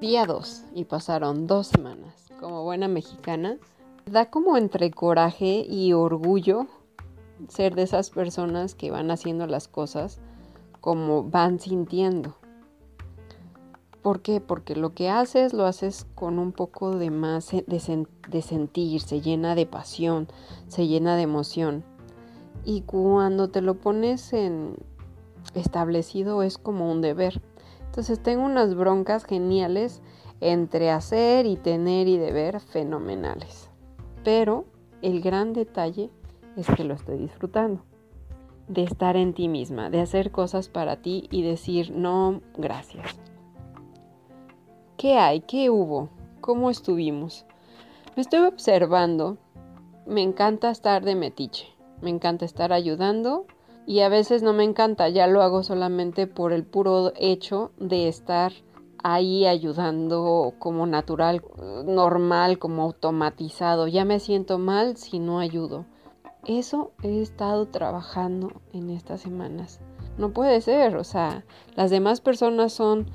Día 2 y pasaron dos semanas. Como buena mexicana, da como entre coraje y orgullo ser de esas personas que van haciendo las cosas como van sintiendo. ¿Por qué? Porque lo que haces lo haces con un poco de más de, de, sentir, se llena de pasión, se llena de emoción. Y cuando te lo pones en establecido es como un deber. Entonces tengo unas broncas geniales entre hacer y tener y deber fenomenales. Pero el gran detalle es que lo estoy disfrutando. De estar en ti misma, de hacer cosas para ti y decir no, gracias. ¿Qué hay? ¿Qué hubo? ¿Cómo estuvimos? Me estoy observando. Me encanta estar de metiche. Me encanta estar ayudando y a veces no me encanta, ya lo hago solamente por el puro hecho de estar ahí ayudando como natural, normal, como automatizado. Ya me siento mal si no ayudo. Eso he estado trabajando en estas semanas. No puede ser, o sea, las demás personas son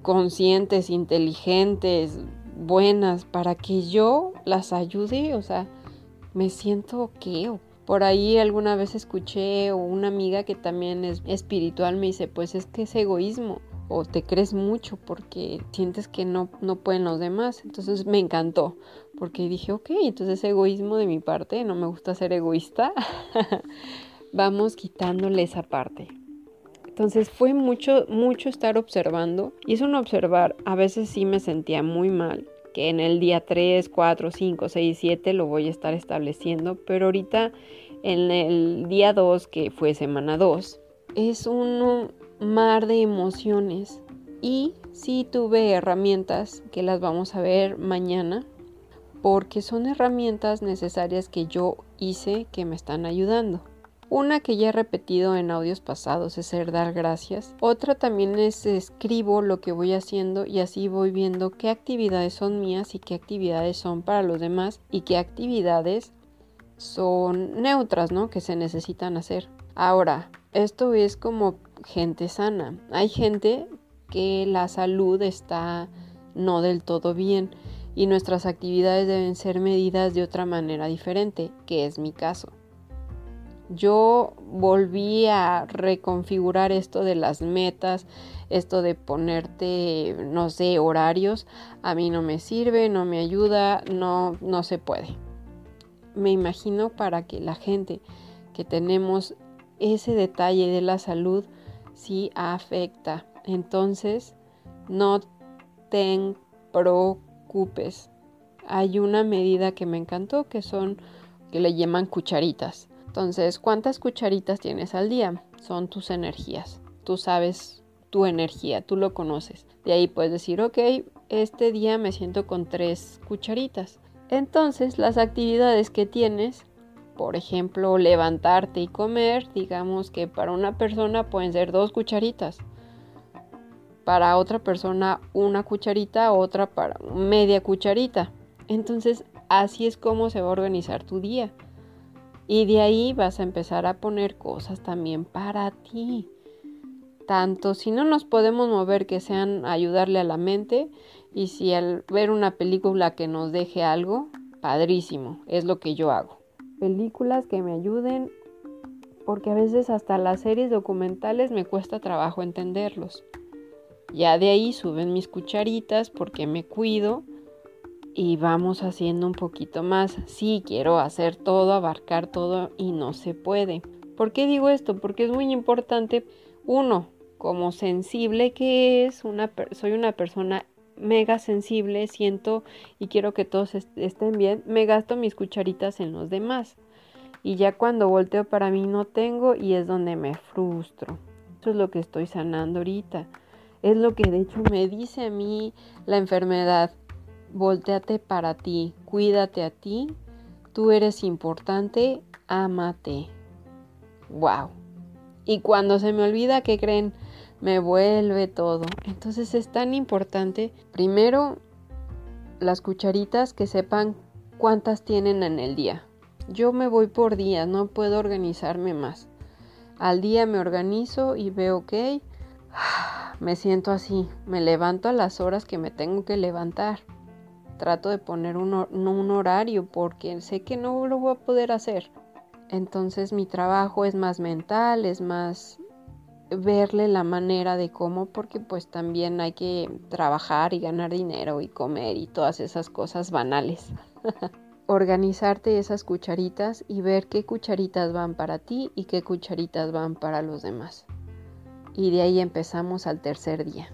conscientes, inteligentes, buenas, para que yo las ayude, o sea, me siento qué por ahí alguna vez escuché o una amiga que también es espiritual me dice, pues es que es egoísmo o te crees mucho porque sientes que no, no pueden los demás. Entonces me encantó porque dije, ok, entonces egoísmo de mi parte, no me gusta ser egoísta. Vamos quitándole esa parte. Entonces fue mucho, mucho estar observando y es un observar, a veces sí me sentía muy mal, que en el día 3, 4, 5, 6, 7 lo voy a estar estableciendo, pero ahorita en el día 2, que fue semana 2, es un mar de emociones y sí tuve herramientas que las vamos a ver mañana porque son herramientas necesarias que yo hice que me están ayudando. Una que ya he repetido en audios pasados es ser dar gracias. Otra también es escribo lo que voy haciendo y así voy viendo qué actividades son mías y qué actividades son para los demás y qué actividades son neutras, ¿no? Que se necesitan hacer. Ahora, esto es como gente sana. Hay gente que la salud está no del todo bien y nuestras actividades deben ser medidas de otra manera diferente, que es mi caso. Yo volví a reconfigurar esto de las metas, esto de ponerte, no sé, horarios. A mí no me sirve, no me ayuda, no, no se puede me imagino para que la gente que tenemos ese detalle de la salud sí afecta. Entonces, no te preocupes. Hay una medida que me encantó que son que le llaman cucharitas. Entonces, ¿cuántas cucharitas tienes al día? Son tus energías. Tú sabes tu energía, tú lo conoces. De ahí puedes decir, ok, este día me siento con tres cucharitas. Entonces las actividades que tienes, por ejemplo, levantarte y comer, digamos que para una persona pueden ser dos cucharitas. Para otra persona una cucharita, otra para media cucharita. Entonces así es como se va a organizar tu día. Y de ahí vas a empezar a poner cosas también para ti. Tanto si no nos podemos mover que sean ayudarle a la mente, y si al ver una película que nos deje algo, padrísimo, es lo que yo hago. Películas que me ayuden, porque a veces hasta las series documentales me cuesta trabajo entenderlos. Ya de ahí suben mis cucharitas porque me cuido y vamos haciendo un poquito más. Sí, quiero hacer todo, abarcar todo y no se puede. ¿Por qué digo esto? Porque es muy importante, uno, como sensible que es, una, soy una persona mega sensible, siento y quiero que todos estén bien, me gasto mis cucharitas en los demás. Y ya cuando volteo para mí no tengo y es donde me frustro. Eso es lo que estoy sanando ahorita. Es lo que de hecho me dice a mí la enfermedad. Volteate para ti, cuídate a ti, tú eres importante, ámate. Wow. Y cuando se me olvida, ¿qué creen? me vuelve todo. Entonces es tan importante, primero, las cucharitas que sepan cuántas tienen en el día. Yo me voy por día, no puedo organizarme más. Al día me organizo y veo, ok, me siento así, me levanto a las horas que me tengo que levantar. Trato de poner un, un horario porque sé que no lo voy a poder hacer. Entonces mi trabajo es más mental, es más verle la manera de cómo, porque pues también hay que trabajar y ganar dinero y comer y todas esas cosas banales. Organizarte esas cucharitas y ver qué cucharitas van para ti y qué cucharitas van para los demás. Y de ahí empezamos al tercer día.